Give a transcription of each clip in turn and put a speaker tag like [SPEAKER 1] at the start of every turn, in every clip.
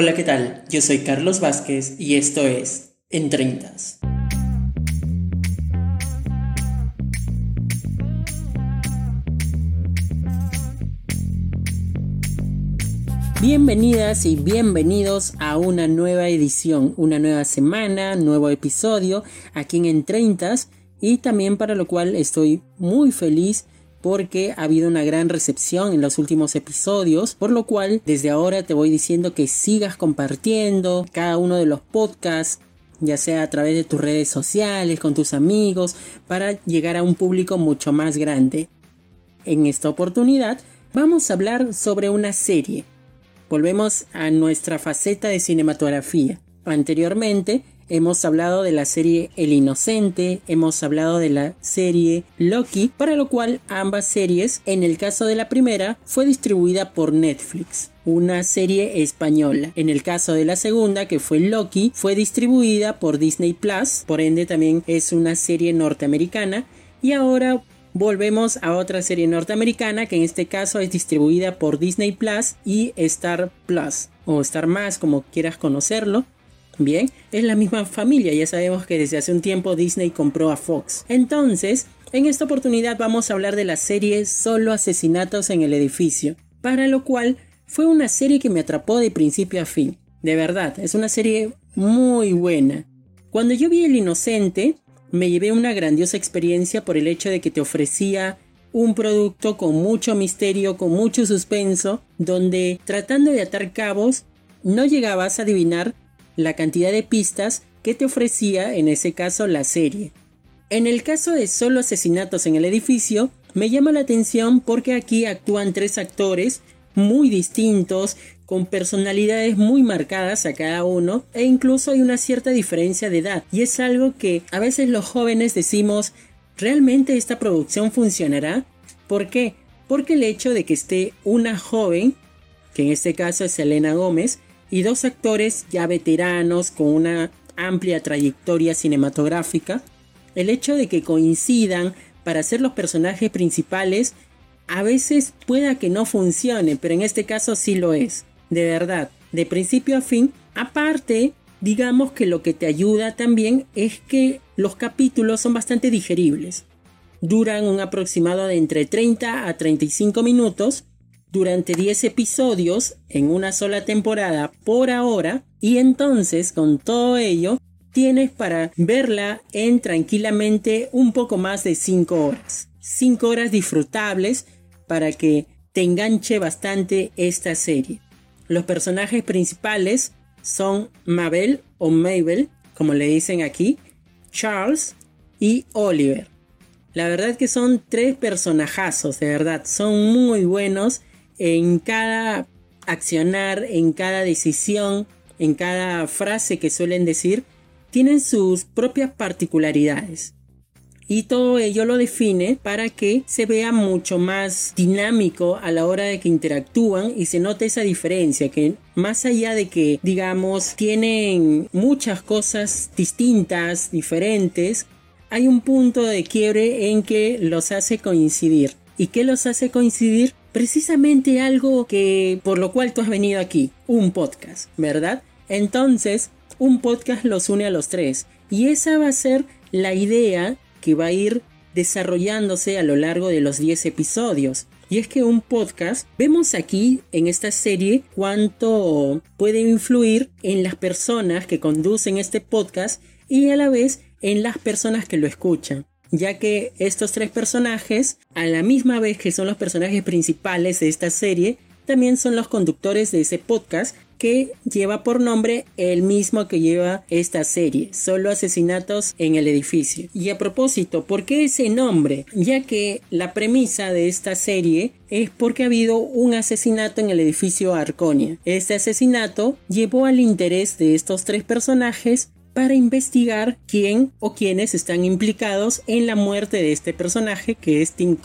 [SPEAKER 1] Hola, ¿qué tal? Yo soy Carlos Vázquez y esto es En Treintas. Bienvenidas y bienvenidos a una nueva edición, una nueva semana, nuevo episodio aquí en En Treintas y también para lo cual estoy muy feliz porque ha habido una gran recepción en los últimos episodios, por lo cual desde ahora te voy diciendo que sigas compartiendo cada uno de los podcasts, ya sea a través de tus redes sociales, con tus amigos, para llegar a un público mucho más grande. En esta oportunidad vamos a hablar sobre una serie. Volvemos a nuestra faceta de cinematografía. Anteriormente hemos hablado de la serie El Inocente, hemos hablado de la serie Loki, para lo cual ambas series, en el caso de la primera, fue distribuida por Netflix una serie española. En el caso de la segunda, que fue Loki, fue distribuida por Disney Plus, por ende también es una serie norteamericana. Y ahora volvemos a otra serie norteamericana que en este caso es distribuida por Disney Plus y Star Plus o Star Más como quieras conocerlo. Bien, es la misma familia, ya sabemos que desde hace un tiempo Disney compró a Fox. Entonces, en esta oportunidad vamos a hablar de la serie Solo Asesinatos en el Edificio, para lo cual fue una serie que me atrapó de principio a fin. De verdad, es una serie muy buena. Cuando yo vi El Inocente, me llevé una grandiosa experiencia por el hecho de que te ofrecía un producto con mucho misterio, con mucho suspenso, donde tratando de atar cabos, no llegabas a adivinar la cantidad de pistas que te ofrecía en ese caso la serie. En el caso de solo asesinatos en el edificio, me llama la atención porque aquí actúan tres actores muy distintos, con personalidades muy marcadas a cada uno, e incluso hay una cierta diferencia de edad. Y es algo que a veces los jóvenes decimos, ¿realmente esta producción funcionará? ¿Por qué? Porque el hecho de que esté una joven, que en este caso es Elena Gómez, y dos actores ya veteranos con una amplia trayectoria cinematográfica, el hecho de que coincidan para ser los personajes principales a veces pueda que no funcione, pero en este caso sí lo es, de verdad, de principio a fin. Aparte, digamos que lo que te ayuda también es que los capítulos son bastante digeribles. Duran un aproximado de entre 30 a 35 minutos durante 10 episodios en una sola temporada por ahora y entonces con todo ello tienes para verla en tranquilamente un poco más de 5 horas. 5 horas disfrutables para que te enganche bastante esta serie. Los personajes principales son Mabel o Mabel, como le dicen aquí, Charles y Oliver. La verdad que son tres personajazos, de verdad, son muy buenos en cada accionar, en cada decisión, en cada frase que suelen decir, tienen sus propias particularidades. Y todo ello lo define para que se vea mucho más dinámico a la hora de que interactúan y se note esa diferencia, que más allá de que, digamos, tienen muchas cosas distintas, diferentes, hay un punto de quiebre en que los hace coincidir. ¿Y qué los hace coincidir? precisamente algo que por lo cual tú has venido aquí, un podcast, ¿verdad? Entonces, un podcast los une a los tres y esa va a ser la idea que va a ir desarrollándose a lo largo de los 10 episodios. Y es que un podcast, vemos aquí en esta serie cuánto puede influir en las personas que conducen este podcast y a la vez en las personas que lo escuchan ya que estos tres personajes, a la misma vez que son los personajes principales de esta serie, también son los conductores de ese podcast que lleva por nombre el mismo que lleva esta serie, solo asesinatos en el edificio. Y a propósito, ¿por qué ese nombre? Ya que la premisa de esta serie es porque ha habido un asesinato en el edificio Arconia. Este asesinato llevó al interés de estos tres personajes para investigar quién o quiénes están implicados en la muerte de este personaje que es Tim.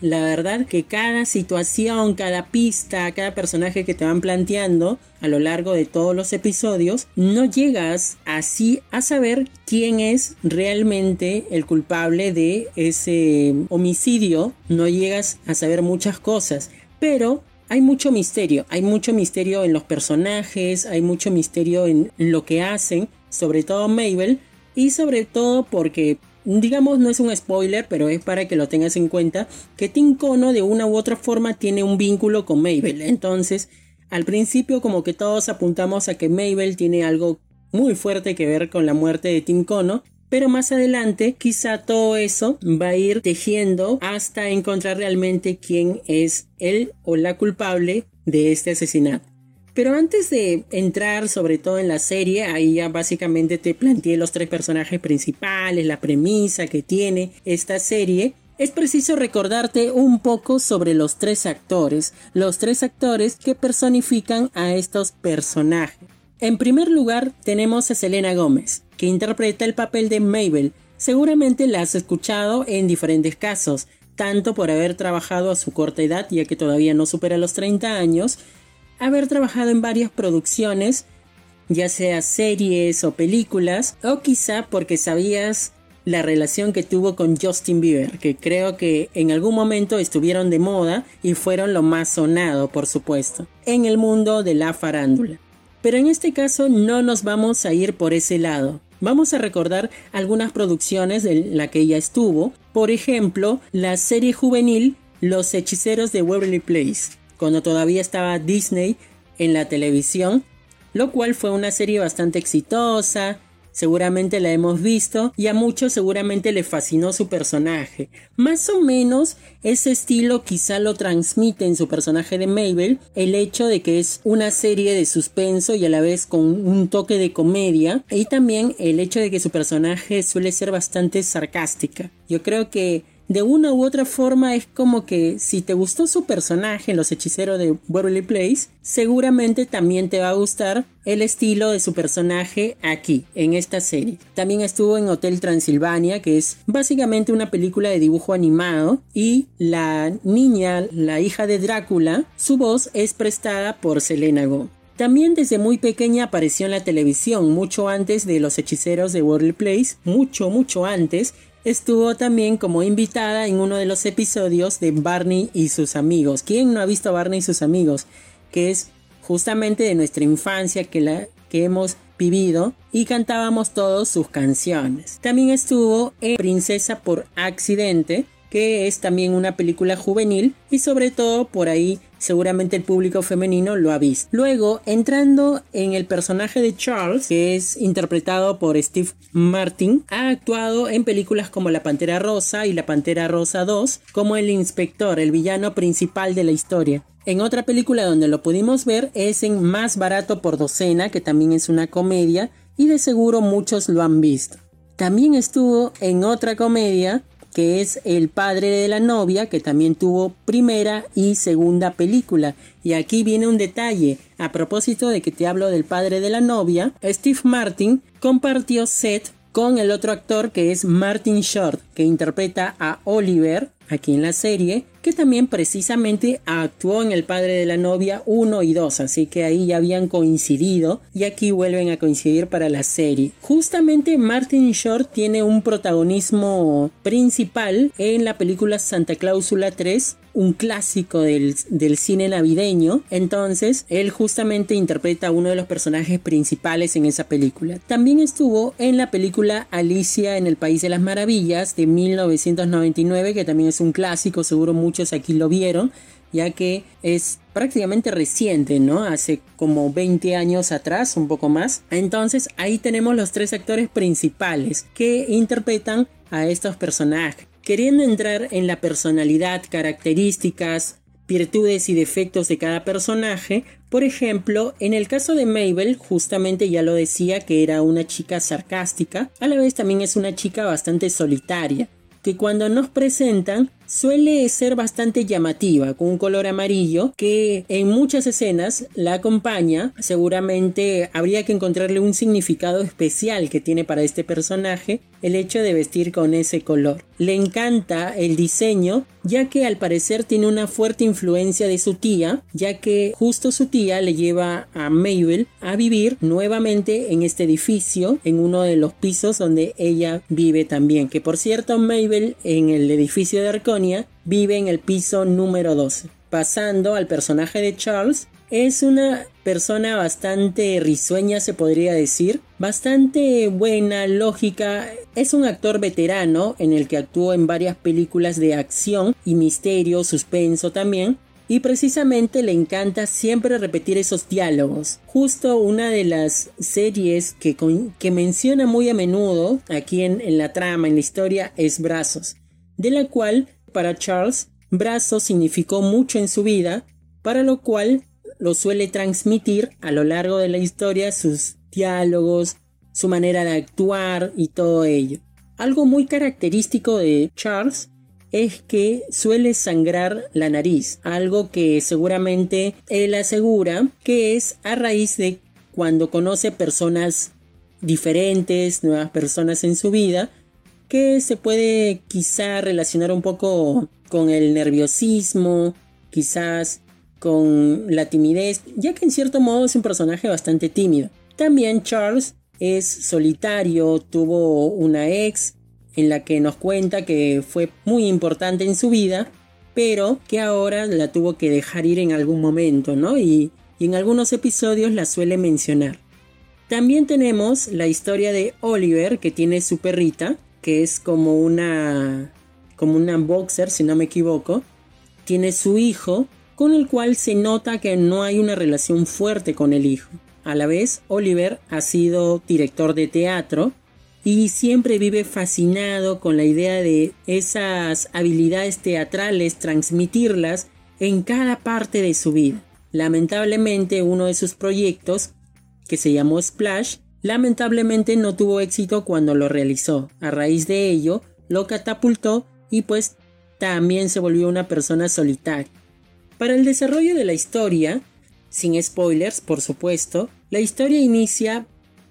[SPEAKER 1] La verdad que cada situación, cada pista, cada personaje que te van planteando a lo largo de todos los episodios, no llegas así a saber quién es realmente el culpable de ese homicidio, no llegas a saber muchas cosas, pero hay mucho misterio, hay mucho misterio en los personajes, hay mucho misterio en lo que hacen, sobre todo Mabel, y sobre todo porque digamos no es un spoiler, pero es para que lo tengas en cuenta, que Tim Kono de una u otra forma tiene un vínculo con Mabel. Entonces, al principio como que todos apuntamos a que Mabel tiene algo muy fuerte que ver con la muerte de Tim Kono, pero más adelante quizá todo eso va a ir tejiendo hasta encontrar realmente quién es él o la culpable de este asesinato. Pero antes de entrar sobre todo en la serie, ahí ya básicamente te planteé los tres personajes principales, la premisa que tiene esta serie. Es preciso recordarte un poco sobre los tres actores, los tres actores que personifican a estos personajes. En primer lugar tenemos a Selena Gómez, que interpreta el papel de Mabel. Seguramente la has escuchado en diferentes casos, tanto por haber trabajado a su corta edad, ya que todavía no supera los 30 años, haber trabajado en varias producciones, ya sea series o películas, o quizá porque sabías la relación que tuvo con Justin Bieber, que creo que en algún momento estuvieron de moda y fueron lo más sonado, por supuesto, en el mundo de la farándula. Pero en este caso no nos vamos a ir por ese lado. Vamos a recordar algunas producciones de la que ella estuvo, por ejemplo, la serie juvenil Los Hechiceros de Waverly Place, cuando todavía estaba Disney en la televisión, lo cual fue una serie bastante exitosa, seguramente la hemos visto y a muchos seguramente le fascinó su personaje. Más o menos ese estilo quizá lo transmite en su personaje de Mabel el hecho de que es una serie de suspenso y a la vez con un toque de comedia y también el hecho de que su personaje suele ser bastante sarcástica. Yo creo que de una u otra forma es como que si te gustó su personaje en Los Hechiceros de Waverly Place, seguramente también te va a gustar el estilo de su personaje aquí, en esta serie. También estuvo en Hotel Transilvania, que es básicamente una película de dibujo animado, y la niña, la hija de Drácula, su voz es prestada por Selena Gomez. También desde muy pequeña apareció en la televisión, mucho antes de Los Hechiceros de Waverly Place, mucho, mucho antes, estuvo también como invitada en uno de los episodios de Barney y sus amigos. ¿Quién no ha visto Barney y sus amigos? Que es justamente de nuestra infancia que, la, que hemos vivido y cantábamos todos sus canciones. También estuvo en Princesa por Accidente, que es también una película juvenil y sobre todo por ahí seguramente el público femenino lo ha visto. Luego, entrando en el personaje de Charles, que es interpretado por Steve Martin, ha actuado en películas como La Pantera Rosa y La Pantera Rosa 2 como el inspector, el villano principal de la historia. En otra película donde lo pudimos ver es en Más barato por docena, que también es una comedia y de seguro muchos lo han visto. También estuvo en otra comedia que es el padre de la novia, que también tuvo primera y segunda película. Y aquí viene un detalle. A propósito de que te hablo del padre de la novia, Steve Martin compartió set con el otro actor que es Martin Short, que interpreta a Oliver aquí en la serie, que también precisamente actuó en El padre de la novia 1 y 2, así que ahí ya habían coincidido y aquí vuelven a coincidir para la serie. Justamente Martin Short tiene un protagonismo principal en la película Santa Cláusula 3 un clásico del, cine navideño. Entonces, él justamente interpreta a uno de los personajes principales en esa película. También estuvo en la película Alicia en el País de las Maravillas de 1999, que también es un clásico, seguro muchos aquí lo vieron ya que es prácticamente reciente, ¿no? Hace como 20 años atrás, un poco más. Entonces ahí tenemos los tres actores principales que interpretan a estos personajes queriendo entrar en la personalidad, características, virtudes y defectos de cada personaje. Por ejemplo, en el caso de Mabel, justamente ya lo decía que era una chica sarcástica, a la vez también es una chica bastante solitaria, que cuando nos presentan suele ser bastante llamativa, con un color amarillo que en muchas escenas la acompaña. Seguramente habría que encontrarle un significado especial que tiene para este personaje el hecho de vestir con ese color. Le encanta el diseño ya que al parecer tiene una fuerte influencia de su tía, ya que justo su tía le lleva a Mabel a vivir nuevamente en este edificio, en uno de los pisos donde ella vive también. Que por cierto, Mabel en el edificio de Vive en el piso número 12. pasando al personaje de Charles, es una persona bastante risueña, se podría decir, bastante buena, lógica. Es un actor veterano en el que actuó en varias películas de acción y misterio, suspenso también. Y precisamente le encanta siempre repetir esos diálogos. Justo una de las series que, que menciona muy a menudo aquí en, en la trama, en la historia, es Brazos, de la cual para Charles, Brazos significó mucho en su vida, para lo cual lo suele transmitir a lo largo de la historia sus diálogos, su manera de actuar y todo ello. Algo muy característico de Charles es que suele sangrar la nariz, algo que seguramente él asegura que es a raíz de cuando conoce personas diferentes, nuevas personas en su vida, que se puede quizá relacionar un poco con el nerviosismo, quizás con la timidez, ya que en cierto modo es un personaje bastante tímido. También Charles es solitario, tuvo una ex en la que nos cuenta que fue muy importante en su vida, pero que ahora la tuvo que dejar ir en algún momento, ¿no? Y, y en algunos episodios la suele mencionar. También tenemos la historia de Oliver, que tiene su perrita, que es como una como una boxer, si no me equivoco. Tiene su hijo con el cual se nota que no hay una relación fuerte con el hijo. A la vez, Oliver ha sido director de teatro y siempre vive fascinado con la idea de esas habilidades teatrales, transmitirlas en cada parte de su vida. Lamentablemente, uno de sus proyectos, que se llamó Splash, lamentablemente no tuvo éxito cuando lo realizó. A raíz de ello, lo catapultó y pues también se volvió una persona solitaria. Para el desarrollo de la historia, sin spoilers por supuesto, la historia inicia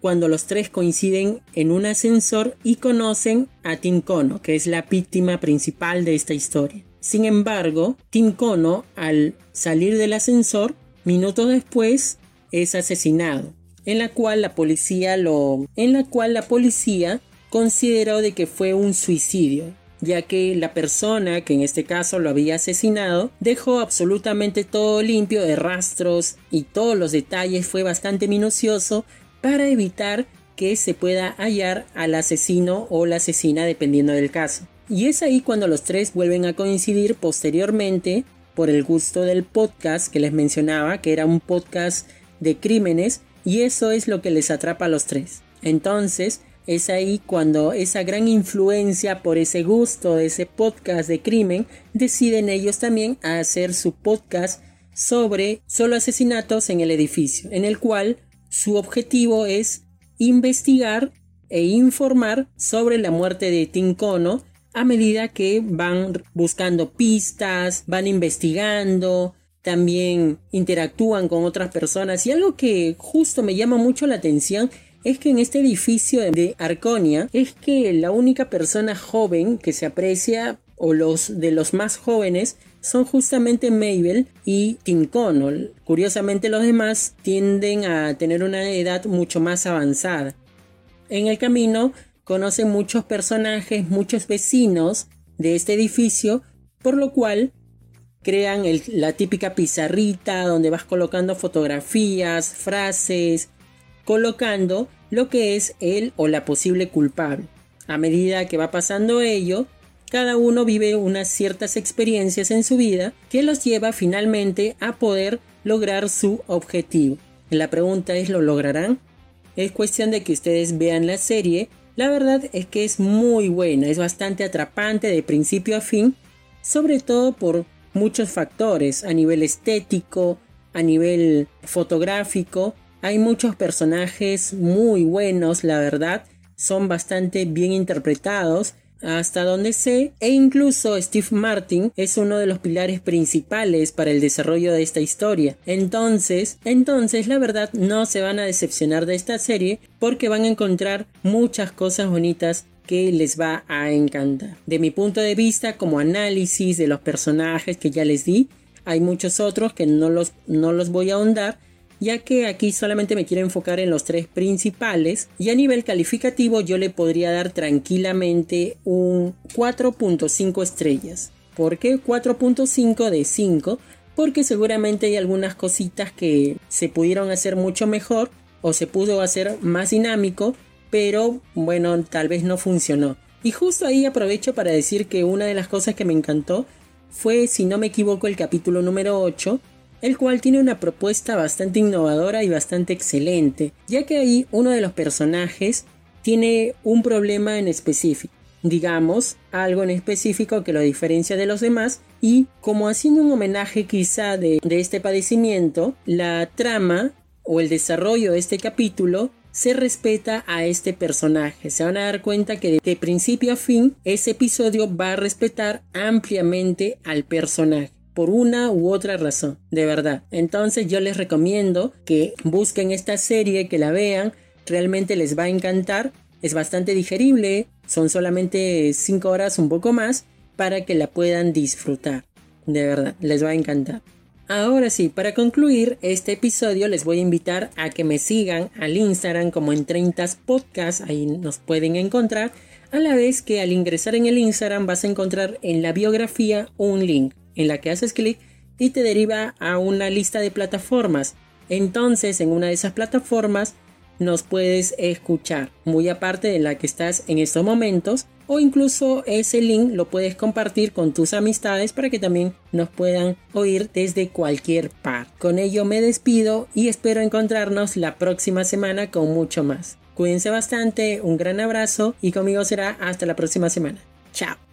[SPEAKER 1] cuando los tres coinciden en un ascensor y conocen a Tim Kono, que es la víctima principal de esta historia. Sin embargo, Tim Kono, al salir del ascensor, minutos después, es asesinado, en la cual la policía lo, en la cual la policía consideró de que fue un suicidio, ya que la persona que en este caso lo había asesinado dejó absolutamente todo limpio de rastros y todos los detalles fue bastante minucioso para evitar que se pueda hallar al asesino o la asesina dependiendo del caso. Y es ahí cuando los tres vuelven a coincidir posteriormente por el gusto del podcast que les mencionaba, que era un podcast de crímenes, y eso es lo que les atrapa a los tres. Entonces, es ahí cuando esa gran influencia por ese gusto de ese podcast de crimen, deciden ellos también hacer su podcast sobre solo asesinatos en el edificio, en el cual su objetivo es investigar e informar sobre la muerte de Tincono a medida que van buscando pistas, van investigando, también interactúan con otras personas y algo que justo me llama mucho la atención es que en este edificio de Arconia es que la única persona joven que se aprecia o los de los más jóvenes son justamente Mabel y Tim Connell. Curiosamente los demás tienden a tener una edad mucho más avanzada. En el camino conocen muchos personajes, muchos vecinos de este edificio, por lo cual crean la típica pizarrita donde vas colocando fotografías, frases, colocando lo que es él o la posible culpable. A medida que va pasando ello, cada uno vive unas ciertas experiencias en su vida que los lleva finalmente a poder lograr su objetivo. La pregunta es, ¿lo lograrán? Es cuestión de que ustedes vean la serie. La verdad es que es muy buena, es bastante atrapante de principio a fin, sobre todo por muchos factores a nivel estético, a nivel fotográfico hay muchos personajes muy buenos, la verdad, son bastante bien interpretados hasta donde sé, e incluso Steve Martin es uno de los pilares principales para el desarrollo de esta historia. Entonces, entonces la verdad no se van a decepcionar de esta serie porque van a encontrar muchas cosas bonitas que les va a encantar. De mi punto de vista, como análisis de los personajes que ya les di, hay muchos otros que no los, no los voy a ahondar, ya que aquí solamente me quiero enfocar en los tres principales y a nivel calificativo yo le podría dar tranquilamente un 4.5 estrellas. ¿Por qué 4.5 de 5? porque seguramente hay algunas cositas que se pudieron hacer mucho mejor o se pudo hacer más dinámico, pero bueno, tal vez no funcionó. Y justo ahí aprovecho para decir que una de las cosas que me encantó fue, si no me equivoco, el capítulo número 8, el cual tiene una propuesta bastante innovadora y bastante excelente, ya que ahí uno de los personajes tiene un problema en específico, digamos, algo en específico que lo diferencia de los demás, y como haciendo un homenaje quizá de, de este padecimiento, la trama o el desarrollo de este capítulo se respeta a este personaje. Se van a dar cuenta que de principio a fin ese episodio va a respetar ampliamente al personaje por una u otra razón, de verdad. Entonces yo les recomiendo que busquen esta serie, que la vean, realmente les va a encantar, es bastante digerible, son solamente 5 horas un poco más para que la puedan disfrutar, de verdad, les va a encantar. Ahora sí, para concluir este episodio les voy a invitar a que me sigan al Instagram como en 30 Podcast, ahí nos pueden encontrar, a la vez que al ingresar en el Instagram vas a encontrar en la biografía un link en la que haces clic y te deriva a una lista de plataformas. Entonces en una de esas plataformas nos puedes escuchar, muy aparte de la que estás en estos momentos, o incluso ese link lo puedes compartir con tus amistades para que también nos puedan oír desde cualquier parte. Con ello me despido y espero encontrarnos la próxima semana con mucho más. Cuídense bastante, un gran abrazo y conmigo será hasta la próxima semana. Chao.